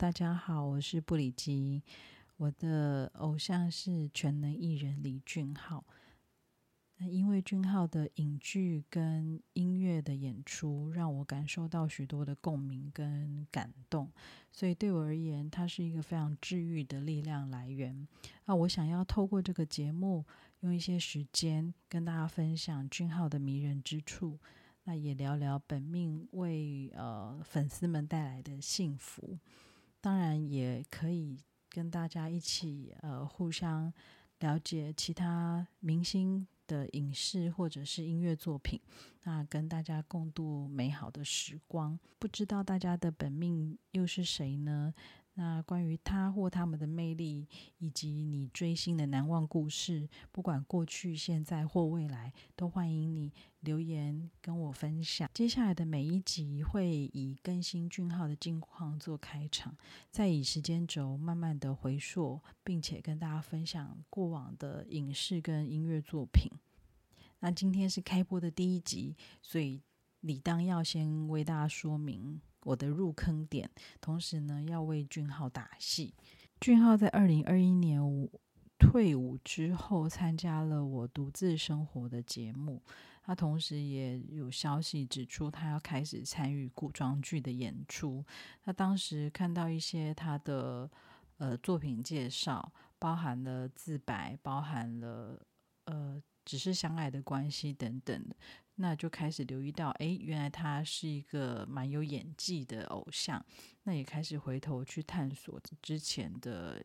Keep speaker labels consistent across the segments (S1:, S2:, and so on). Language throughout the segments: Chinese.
S1: 大家好，我是布里基。我的偶像是全能艺人李俊浩。那因为俊浩的影剧跟音乐的演出，让我感受到许多的共鸣跟感动，所以对我而言，他是一个非常治愈的力量来源。那我想要透过这个节目，用一些时间跟大家分享俊浩的迷人之处。那也聊聊本命为呃粉丝们带来的幸福，当然也可以跟大家一起呃互相了解其他明星的影视或者是音乐作品，那跟大家共度美好的时光。不知道大家的本命又是谁呢？那关于他或他们的魅力，以及你追星的难忘故事，不管过去、现在或未来，都欢迎你留言跟我分享。接下来的每一集会以更新俊浩的近况做开场，再以时间轴慢慢的回溯，并且跟大家分享过往的影视跟音乐作品。那今天是开播的第一集，所以理当要先为大家说明。我的入坑点，同时呢，要为俊浩打戏。俊浩在二零二一年退伍之后，参加了我独自生活的节目。他同时也有消息指出，他要开始参与古装剧的演出。他当时看到一些他的呃作品介绍，包含了自白，包含了呃只是相爱的关系等等。那就开始留意到，哎，原来他是一个蛮有演技的偶像。那也开始回头去探索之前的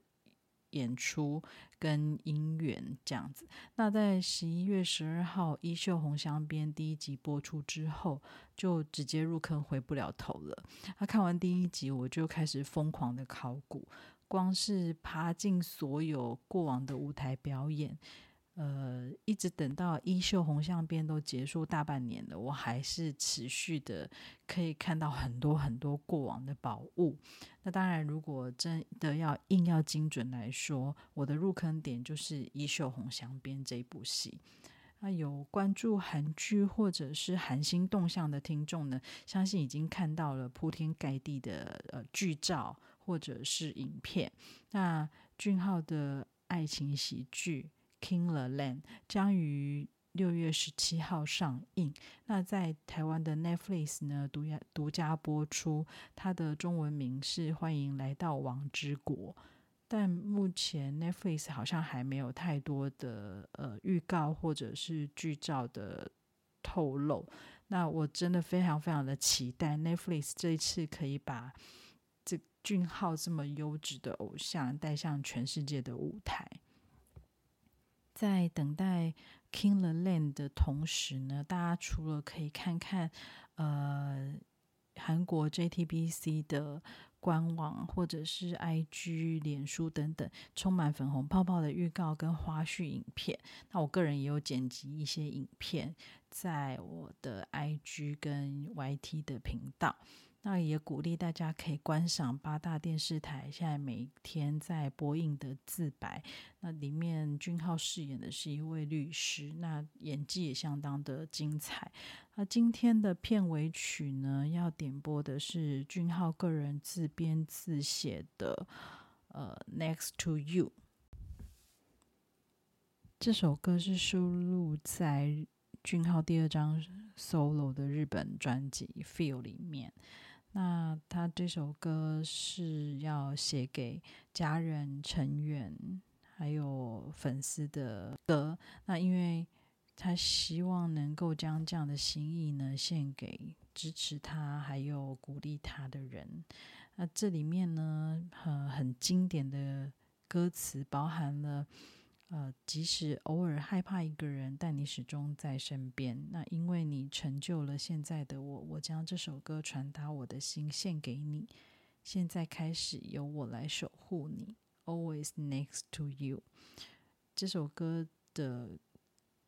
S1: 演出跟姻缘这样子。那在十一月十二号《衣袖红香边》第一集播出之后，就直接入坑，回不了头了。他看完第一集，我就开始疯狂的考古，光是爬进所有过往的舞台表演。呃，一直等到《衣袖红香边》都结束大半年了，我还是持续的可以看到很多很多过往的宝物。那当然，如果真的要硬要精准来说，我的入坑点就是《衣袖红香边》这一部戏。那有关注韩剧或者是韩星动向的听众呢，相信已经看到了铺天盖地的呃剧照或者是影片。那俊浩的爱情喜剧。Kingland 将于六月十七号上映。那在台湾的 Netflix 呢，独家独家播出。它的中文名是《欢迎来到王之国》，但目前 Netflix 好像还没有太多的呃预告或者是剧照的透露。那我真的非常非常的期待 Netflix 这一次可以把这俊浩这么优质的偶像带向全世界的舞台。在等待《King the Land》的同时呢，大家除了可以看看呃韩国 JTBC 的官网或者是 IG、脸书等等充满粉红泡泡的预告跟花絮影片，那我个人也有剪辑一些影片在我的 IG 跟 YT 的频道。那也鼓励大家可以观赏八大电视台现在每天在播映的自白。那里面俊浩饰演的是一位律师，那演技也相当的精彩。那今天的片尾曲呢，要点播的是俊浩个人自编自写的《呃 Next to You》。这首歌是收录在俊浩第二张 solo 的日本专辑《Feel》里面。那他这首歌是要写给家人、成员还有粉丝的歌。那因为他希望能够将这样的心意呢献给支持他还有鼓励他的人。那这里面呢，很很经典的歌词包含了。呃，即使偶尔害怕一个人，但你始终在身边。那因为你成就了现在的我，我将这首歌传达我的心献给你。现在开始，由我来守护你，always next to you。这首歌的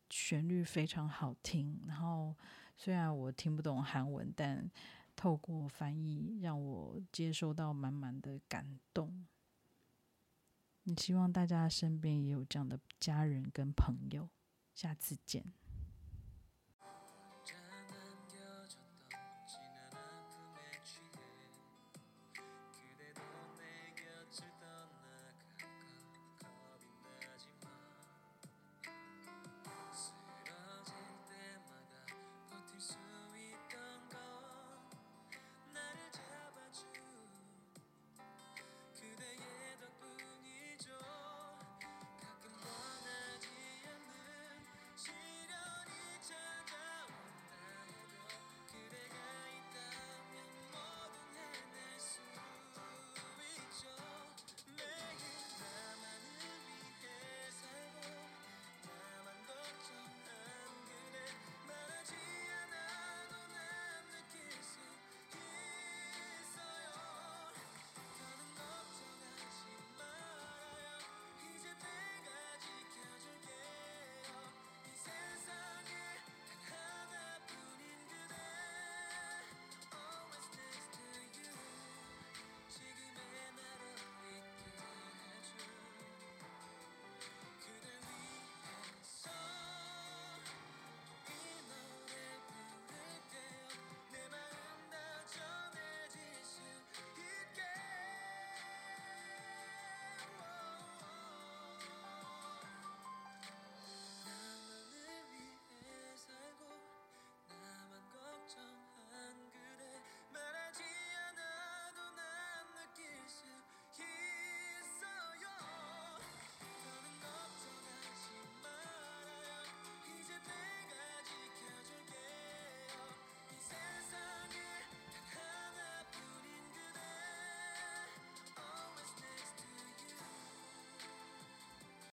S1: 旋律非常好听，然后虽然我听不懂韩文，但透过翻译，让我接收到满满的感动。希望大家身边也有这样的家人跟朋友，下次见。